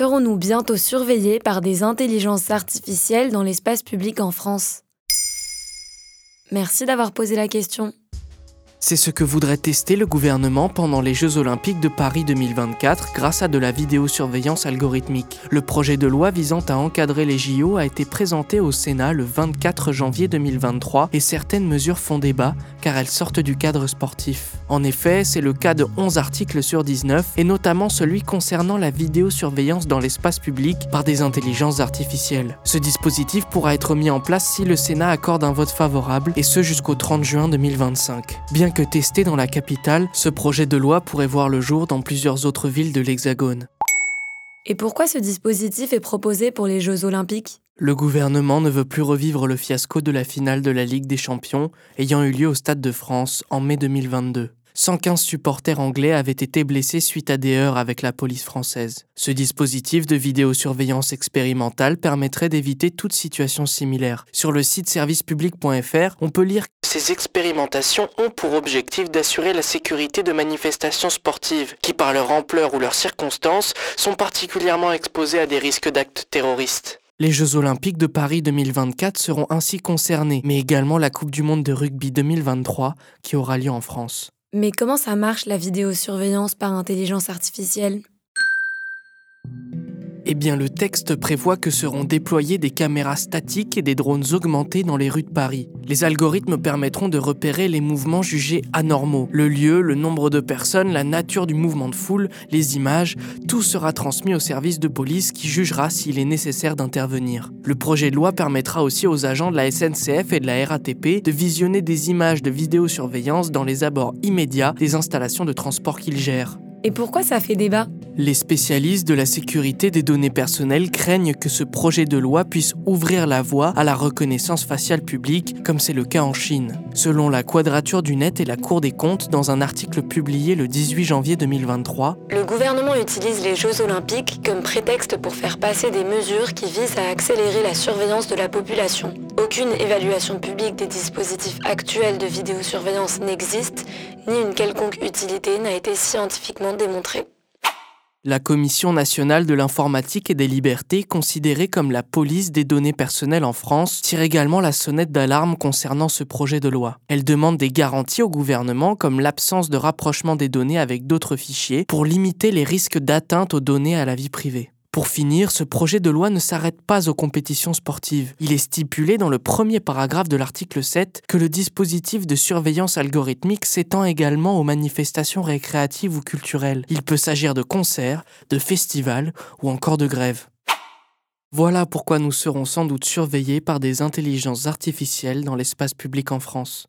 Serons-nous bientôt surveillés par des intelligences artificielles dans l'espace public en France? Merci d'avoir posé la question. C'est ce que voudrait tester le gouvernement pendant les Jeux olympiques de Paris 2024 grâce à de la vidéosurveillance algorithmique. Le projet de loi visant à encadrer les JO a été présenté au Sénat le 24 janvier 2023 et certaines mesures font débat car elles sortent du cadre sportif. En effet, c'est le cas de 11 articles sur 19 et notamment celui concernant la vidéosurveillance dans l'espace public par des intelligences artificielles. Ce dispositif pourra être mis en place si le Sénat accorde un vote favorable et ce jusqu'au 30 juin 2025. Bien que testé dans la capitale, ce projet de loi pourrait voir le jour dans plusieurs autres villes de l'Hexagone. Et pourquoi ce dispositif est proposé pour les Jeux olympiques? Le gouvernement ne veut plus revivre le fiasco de la finale de la Ligue des Champions ayant eu lieu au Stade de France en mai 2022. 115 supporters anglais avaient été blessés suite à des heurts avec la police française. Ce dispositif de vidéosurveillance expérimentale permettrait d'éviter toute situation similaire. Sur le site servicepublic.fr, on peut lire ces expérimentations ont pour objectif d'assurer la sécurité de manifestations sportives qui, par leur ampleur ou leurs circonstances, sont particulièrement exposées à des risques d'actes terroristes. Les Jeux olympiques de Paris 2024 seront ainsi concernés, mais également la Coupe du monde de rugby 2023 qui aura lieu en France. Mais comment ça marche la vidéosurveillance par intelligence artificielle? Eh bien, le texte prévoit que seront déployées des caméras statiques et des drones augmentés dans les rues de Paris. Les algorithmes permettront de repérer les mouvements jugés anormaux. Le lieu, le nombre de personnes, la nature du mouvement de foule, les images, tout sera transmis au service de police qui jugera s'il est nécessaire d'intervenir. Le projet de loi permettra aussi aux agents de la SNCF et de la RATP de visionner des images de vidéosurveillance dans les abords immédiats des installations de transport qu'ils gèrent. Et pourquoi ça fait débat? Les spécialistes de la sécurité des données personnelles craignent que ce projet de loi puisse ouvrir la voie à la reconnaissance faciale publique, comme c'est le cas en Chine. Selon la Quadrature du Net et la Cour des comptes, dans un article publié le 18 janvier 2023, le gouvernement utilise les Jeux olympiques comme prétexte pour faire passer des mesures qui visent à accélérer la surveillance de la population. Aucune évaluation publique des dispositifs actuels de vidéosurveillance n'existe, ni une quelconque utilité n'a été scientifiquement démontrée. La Commission nationale de l'informatique et des libertés, considérée comme la police des données personnelles en France, tire également la sonnette d'alarme concernant ce projet de loi. Elle demande des garanties au gouvernement comme l'absence de rapprochement des données avec d'autres fichiers pour limiter les risques d'atteinte aux données à la vie privée. Pour finir, ce projet de loi ne s'arrête pas aux compétitions sportives. Il est stipulé dans le premier paragraphe de l'article 7 que le dispositif de surveillance algorithmique s'étend également aux manifestations récréatives ou culturelles. Il peut s'agir de concerts, de festivals ou encore de grèves. Voilà pourquoi nous serons sans doute surveillés par des intelligences artificielles dans l'espace public en France.